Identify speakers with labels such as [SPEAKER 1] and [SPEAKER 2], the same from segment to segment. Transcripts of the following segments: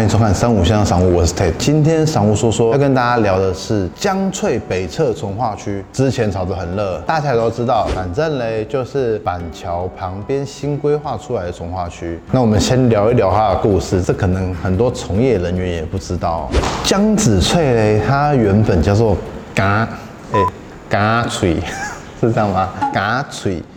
[SPEAKER 1] 欢迎收看三五先生赏屋，我是 Ted。今天赏屋说说要跟大家聊的是江翠北侧从化区，之前炒得很热，大家也都知道，反正嘞就是板桥旁边新规划出来的从化区。那我们先聊一聊它的故事，这可能很多从业人员也不知道。江子翠嘞，它原本叫做嘎，哎，嘎翠，是这样吗？嘎翠。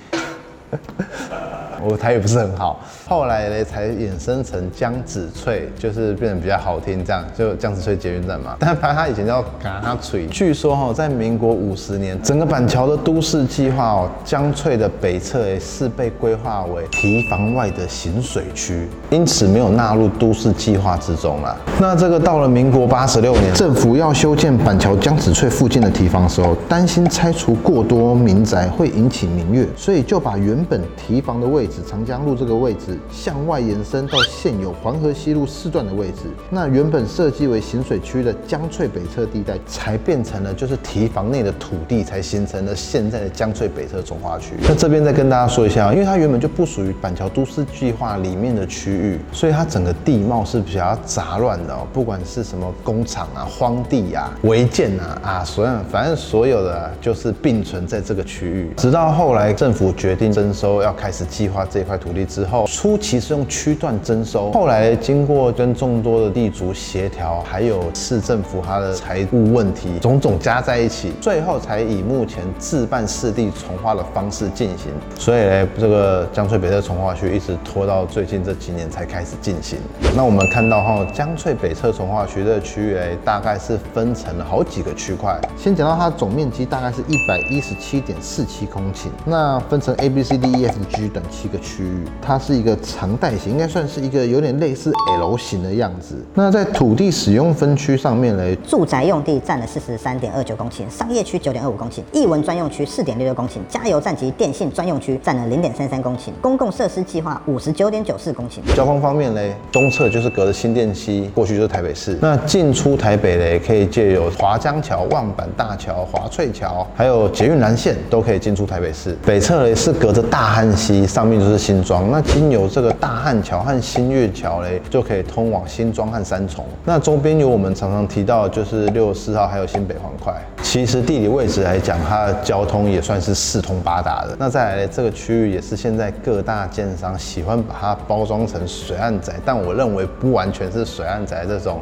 [SPEAKER 1] 我台语不是很好，后来呢才衍生成江子翠，就是变得比较好听，这样就江子翠捷运站嘛。但反正它以前叫嘎翠。据说哈，在民国五十年，整个板桥的都市计划哦，江翠的北侧诶是被规划为堤防外的行水区，因此没有纳入都市计划之中了。那这个到了民国八十六年，政府要修建板桥江子翠附近的堤防时候，担心拆除过多民宅会引起民怨，所以就把原本堤防的位置。长江路这个位置向外延伸到现有黄河西路四段的位置，那原本设计为行水区的江翠北侧地带，才变成了就是堤防内的土地，才形成了现在的江翠北侧从化区。那这边再跟大家说一下，因为它原本就不属于板桥都市计划里面的区域，所以它整个地貌是比较杂乱的哦，不管是什么工厂啊、荒地啊、违建啊啊，所有反正所有的就是并存在这个区域。直到后来政府决定征收，要开始计划。这块土地之后，初期是用区段征收，后来经过跟众多的地主协调，还有市政府它的财务问题，种种加在一起，最后才以目前自办市地重划的方式进行。所以呢，这个江翠北侧重划区一直拖到最近这几年才开始进行。那我们看到哈，江翠北侧重划区的区域哎，大概是分成了好几个区块。先讲到它总面积大概是一百一十七点四七公顷，那分成 A、B、C、D、E、F、G 等七个。区域，它是一个长带型，应该算是一个有点类似 L 型的样子。那在土地使用分区上面呢，
[SPEAKER 2] 住宅用地占了四十三点二九公顷，商业区九点二五公顷，艺文专用区四点六六公顷，加油站及电信专用区占了零点三三公顷，公共设施计划五十九点九四公顷。
[SPEAKER 1] 交通方面呢，东侧就是隔着新店溪过去就是台北市，那进出台北呢，可以借由华江桥、万板大桥、华翠桥，还有捷运南线都可以进出台北市。北侧呢是隔着大汉溪，上面就是。是新庄，那经由这个大汉桥和新月桥嘞，就可以通往新庄和三重。那周边有我们常常提到，就是六十四号还有新北环块。其实地理位置来讲，它的交通也算是四通八达的。那再来这个区域也是现在各大建商喜欢把它包装成水岸宅，但我认为不完全是水岸宅这种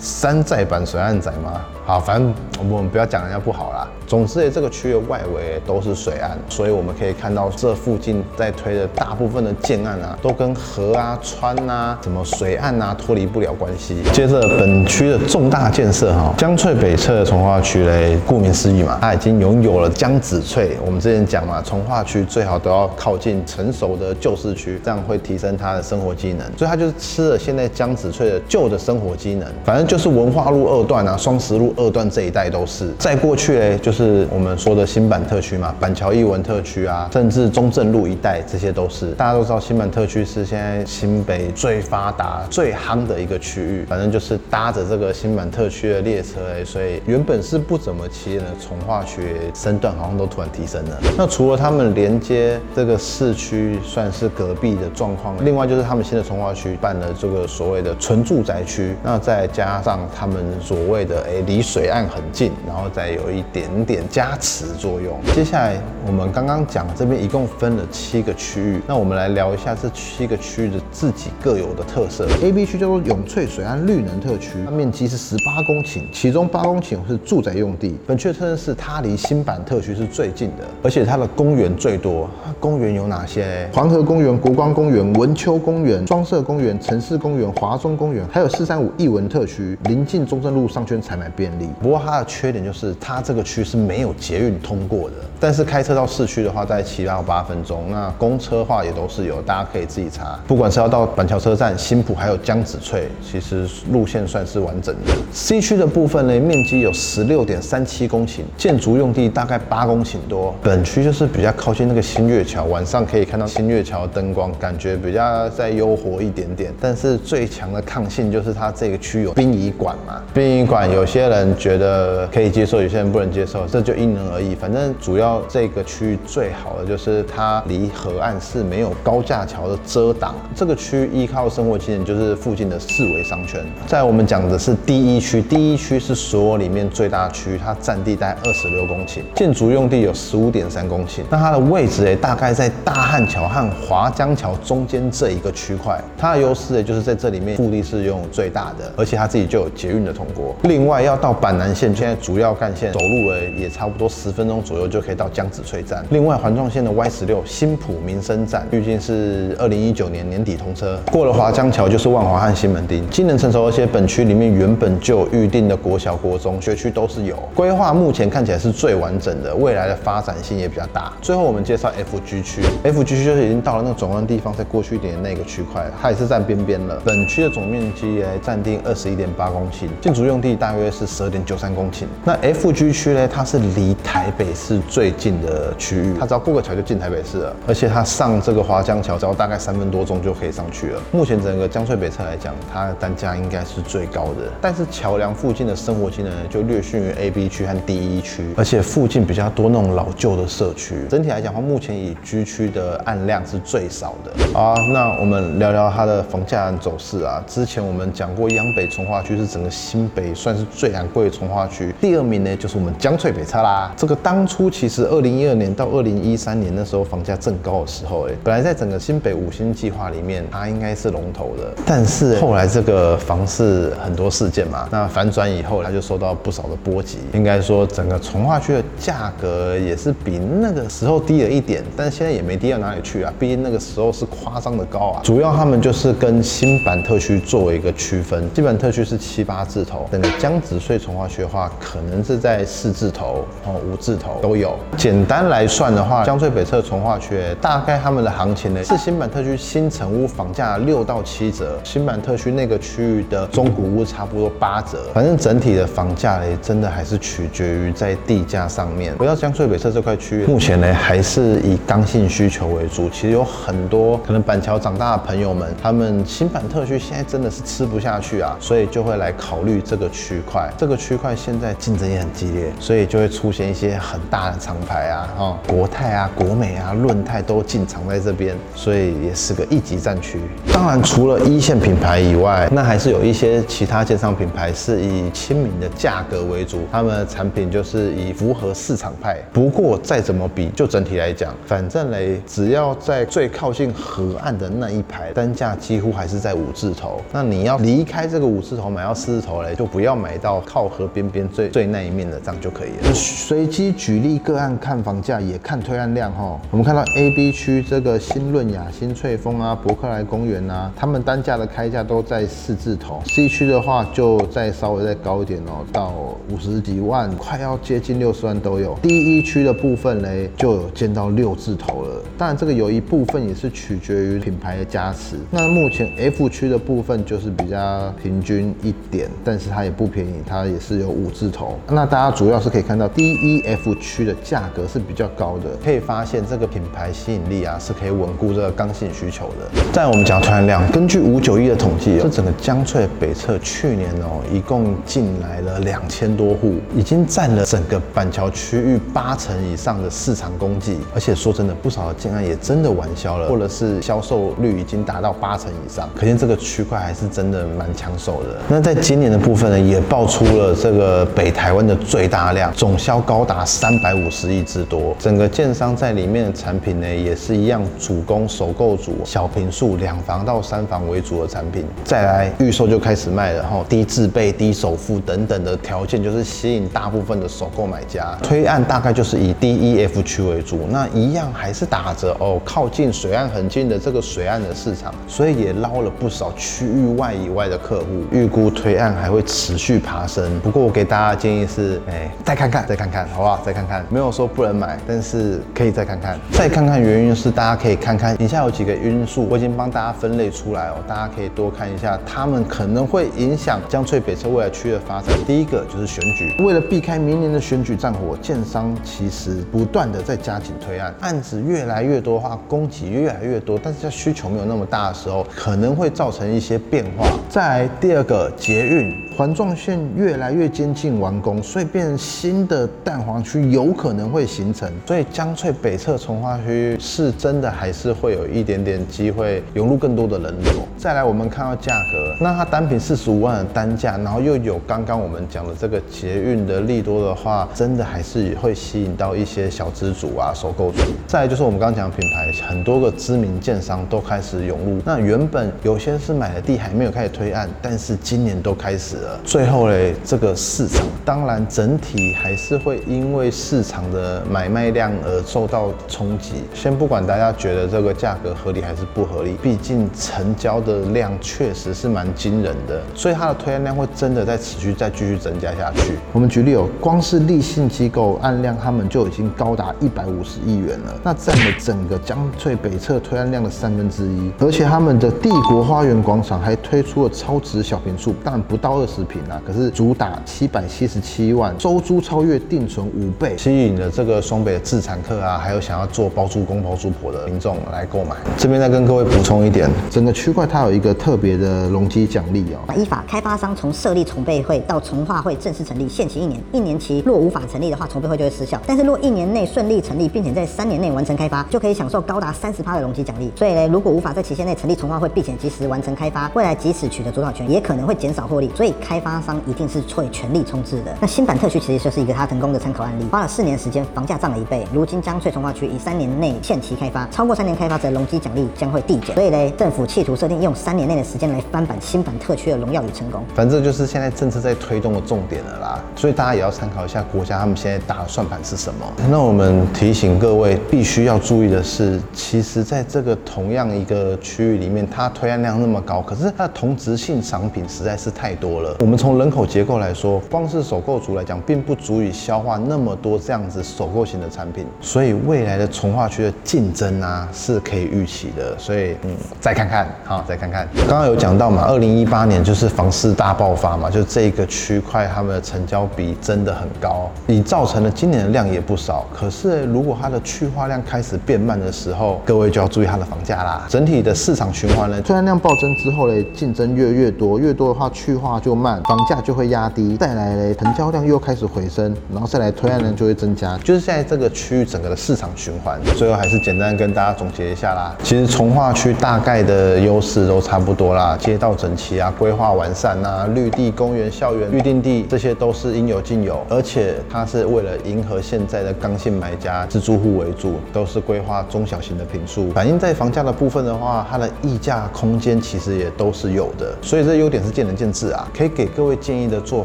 [SPEAKER 1] 山寨版水岸宅吗？好，反正我们不要讲人家不好啦。总之，这个区域外围都是水岸，所以我们可以看到这附近在推的大部分的建案啊，都跟河啊、川啊、什么水岸啊脱离不了关系。接着，本区的重大建设哈，江翠北侧的从化区嘞，顾名思义嘛，它已经拥有了江子翠。我们之前讲嘛，从化区最好都要靠近成熟的旧市区，这样会提升它的生活机能。所以它就是吃了现在江子翠的旧的生活机能，反正就是文化路二段啊、双十路。二段这一带都是，再过去嘞，就是我们说的新版特区嘛，板桥艺文特区啊，甚至中正路一带，这些都是。大家都知道，新版特区是现在新北最发达、最夯的一个区域。反正就是搭着这个新版特区的列车哎，所以原本是不怎么起眼的从化区身段好像都突然提升了。那除了他们连接这个市区算是隔壁的状况，另外就是他们新的从化区办了这个所谓的纯住宅区，那再加上他们所谓的哎离。水岸很近，然后再有一点点加持作用。接下来我们刚刚讲这边一共分了七个区域，那我们来聊一下这七个区域的自己各有的特色。A、B 区叫做永翠水岸绿能特区，它面积是十八公顷，其中八公顷是住宅用地。本区的特征是它离新版特区是最近的，而且它的公园最多。公园有哪些？黄河公园、国光公园、文丘公园、双色公园、城市公园、华中公园，还有四三五艺文特区，临近中正路商圈采买边利。不过它的缺点就是它这个区是没有捷运通过的，但是开车到市区的话，在七到八分钟。那公车话也都是有，大家可以自己查。不管是要到板桥车站、新浦还有江子翠，其实路线算是完整的。C 区的部分呢，面积有十六点三七公顷，建筑用地大概八公顷多。本区就是比较靠近那个新月桥，晚上可以看到新月桥灯光，感觉比较再悠活一点点。但是最强的抗性就是它这个区有殡仪馆嘛，殡仪馆有些人。人觉得可以接受，有些人不能接受，这就因人而异。反正主要这个区域最好的就是它离河岸是没有高架桥的遮挡。这个区依靠生活机能就是附近的四维商圈。在我们讲的是第一区，第一区是所有里面最大区，它占地大概二十六公顷，建筑用地有十五点三公顷。那它的位置诶，大概在大汉桥和华江桥中间这一个区块。它的优势诶，就是在这里面腹地是拥有最大的，而且它自己就有捷运的通过。另外要到板南线，现在主要干线走路诶也差不多十分钟左右就可以到江子翠站。另外环状线的 Y 十六新浦民生站，预计是二零一九年年底通车。过了华江桥就是万华和西门町，机能成熟，而且本区里面原本就预定的国小、国中学区都是有规划，目前看起来是最完整的，未来的发展性也比较大。最后我们介绍 FG 区，FG 区就是已经到了那个转弯地方，再过去一点的那个区块，它也是站边边了。本区的总面积来暂定二十一点八公顷，建筑用地大约是十二点九三公顷。那 FG 区呢，它是离台北市最近的区域，它只要过个桥就进台北市了，而且它上这个华江桥只要大概三分多钟就可以上去了。目前整个江翠北侧来讲，它的单价应该是最高的，但是桥梁附近的生活机能就略逊于 A、B 区和 D 一区，而且附近比较多那种老旧的社区。整体来讲的话，目前以 G 区的案量是最少的。好，那我们聊聊它的房价走势啊。之前我们讲过，央北从化区是整个新北算是最昂贵从化区，第二名呢就是我们江翠北侧啦。这个当初其实二零一二年到二零一三年那时候房价正高的时候，哎，本来在整个新北五星计划里面，它应该是龙头的，但是后来这个房市很多事件嘛，那反转以后，它就受到不少的波及。应该说，整个从化区的价格也是比那个时候低了一点，但现在也没低到哪里去啊。毕竟那个时候是夸张的高啊。主要他们就是跟新版特区作为一个区分，新版特区是七八字头，整个江子穗从化区的话，可能是在四字头哦五字头都有。简单来算的话，江翠北侧从化区大概他们的行情呢是新版特区新城屋房价六到七折，新版特区那个区域的中古屋差不多八折。反正整体的房价嘞，真的还是取决于在地价上面。回到江翠北侧这块区域，目前呢还是以刚性需求为主。其实有很多可能板桥长大的朋友们，他们新版特区现在真的是吃不下去啊，所以就会来考虑这个区块。这个区块现在竞争也很激烈，所以就会出现一些很大的厂牌啊，哦，国泰啊、国美啊、润泰都进场在这边，所以也是个一级战区。当然，除了一线品牌以外，那还是有一些其他建商品牌是以亲民的价格为主，他们的产品就是以符合市场派。不过再怎么比，就整体来讲，反正嘞，只要在最靠近河岸的那一排，单价几乎还是在五字头。那你要离开这个五字头，买到四字头嘞，就不要买到靠河边边最最那一面的，这样就可以了。随机举例个案看房价，也看推案量哈。我们看到 A、B 区这个新润雅、新翠峰啊、伯克莱公园啊，他们单价的开价都在四字头。C 区的话就再稍微再高一点哦，到五十几万，快要接近六十万都有。D 一区的部分嘞，就有见到六字头了。当然这个有一部分也是取决于品牌的加持。那目前 F 区的部分就是比较平均一点，但是它也不便宜，它也是有五字头。那大家主要是可以看到 D、E、F 区的价格是比较高的，可以发现这个品牌吸引力啊是可以稳固这个刚性需求的。在我们讲团量，根据五九一的统计，这整个江翠北侧去年哦，一共进来了两千多户，已经占了整个板桥区域八成以上的市场供给。而且说真的，不少的建案也真的完销了，或者是销售率已经达到八成以上，可见这个区块还是真的蛮抢手的。那在今年的部分呢，也爆出除了这个北台湾的最大量，总销高达三百五十亿之多。整个建商在里面的产品呢，也是一样，主攻首购组、小平数、两房到三房为主的产品。再来预售就开始卖了，哈，低自备、低首付等等的条件，就是吸引大部分的首购买家。推案大概就是以 D、E、F 区为主，那一样还是打着哦，靠近水岸很近的这个水岸的市场，所以也捞了不少区域外以外的客户。预估推案还会持续爬升。不过我给大家的建议是，哎，再看看，再看看，好不好？再看看，没有说不能买，但是可以再看看。再看看原因是大家可以看看以下有几个因素，我已经帮大家分类出来哦，大家可以多看一下，他们可能会影响江翠北侧未来区的发展。第一个就是选举，为了避开明年的选举战火，建商其实不断的在加紧推案，案子越来越多的话，供给越来越多，但是在需求没有那么大的时候，可能会造成一些变化。再来第二个捷运。环状线越来越接近完工，所以变成新的蛋黄区有可能会形成。所以江翠北侧从化区是真的还是会有一点点机会涌入更多的人流。再来，我们看到价格，那它单品四十五万的单价，然后又有刚刚我们讲的这个捷运的利多的话，真的还是会吸引到一些小资主啊、收购主。再来就是我们刚刚讲的品牌，很多个知名建商都开始涌入。那原本有些是买了地还没有开始推案，但是今年都开始了。最后嘞，这个市场当然整体还是会因为市场的买卖量而受到冲击。先不管大家觉得这个价格合理还是不合理，毕竟成交的。量确实是蛮惊人的，所以它的推案量会真的在持续再继续增加下去。我们举例哦，光是立信机构案量，他们就已经高达一百五十亿元了，那占了整个江翠北侧推案量的三分之一。而且他们的帝国花园广场还推出了超值小平数，但不到二十平啊，可是主打七百七十七万，周租超越定存五倍，吸引了这个双北的自产客啊，还有想要做包租公包租婆的民众来购买。这边再跟各位补充一点，整个区块它。有一个特别的容积奖励哦。
[SPEAKER 2] 依法，开发商从设立筹备会到从化会正式成立，限期一年。一年期若无法成立的话，筹备会就会失效。但是若一年内顺利成立，并且在三年内完成开发，就可以享受高达三十趴的容积奖励。所以呢，如果无法在期限内成立从化会，并且及时完成开发，未来即使取得主导权，也可能会减少获利。所以开发商一定是会全力冲刺的。那新版特区其实就是一个他成功的参考案例，花了四年时间，房价涨了一倍。如今江翠从化区以三年内限期开发，超过三年开发则容积奖励将会递减。所以呢，政府企图设定用三年内的时间来翻版新版特区的荣耀与成功，
[SPEAKER 1] 反正就是现在政策在推动的重点了啦，所以大家也要参考一下国家他们现在打的算盘是什么。那我们提醒各位必须要注意的是，其实在这个同样一个区域里面，它推案量那么高，可是它的同质性商品实在是太多了。我们从人口结构来说，光是首购族来讲，并不足以消化那么多这样子首购型的产品，所以未来的从化区的竞争啊是可以预期的。所以嗯，再看看，好，再看看。刚刚有讲到嘛，二零一八年就是房市大爆发嘛，就这个区块他们的成交比真的很高，也造成了今年的量也不少。可是如果它的去化量开始变慢的时候，各位就要注意它的房价啦。整体的市场循环呢，虽然量暴增之后嘞，竞争越越多，越多的话去化就慢，房价就会压低。再来嘞，成交量又开始回升，然后再来推案量就会增加，就是现在这个区域整个的市场循环。最后还是简单跟大家总结一下啦，其实从化区大概的优势都差不多。啦，街道整齐啊，规划完善啊，绿地、公园、校园、预定地，这些都是应有尽有。而且它是为了迎合现在的刚性买家、自住户为主，都是规划中小型的平数。反映在房价的部分的话，它的溢价空间其实也都是有的。所以这优点是见仁见智啊。可以给各位建议的做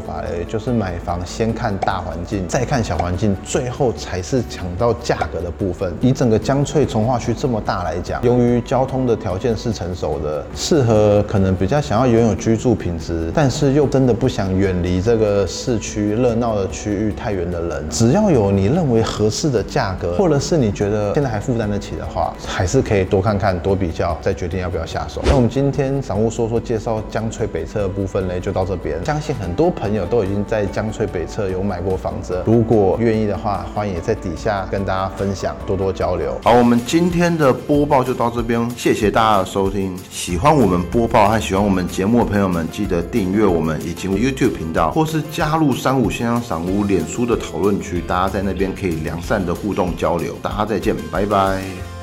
[SPEAKER 1] 法嘞，就是买房先看大环境，再看小环境，最后才是抢到价格的部分。以整个江翠从化区这么大来讲，由于交通的条件是成熟的，适合。可能比较想要拥有居住品质，但是又真的不想远离这个市区热闹的区域太远的人，只要有你认为合适的价格，或者是你觉得现在还负担得起的话，还是可以多看看、多比较，再决定要不要下手。那我们今天散户说说介绍江翠北侧的部分呢，就到这边。相信很多朋友都已经在江翠北侧有买过房子，如果愿意的话，欢迎在底下跟大家分享，多多交流。好，我们今天的播报就到这边，谢谢大家的收听。喜欢我们播。播报和喜欢我们节目的朋友们，记得订阅我们以及 YouTube 频道，或是加入三五先生赏屋脸书的讨论区，大家在那边可以良善的互动交流。大家再见，拜拜。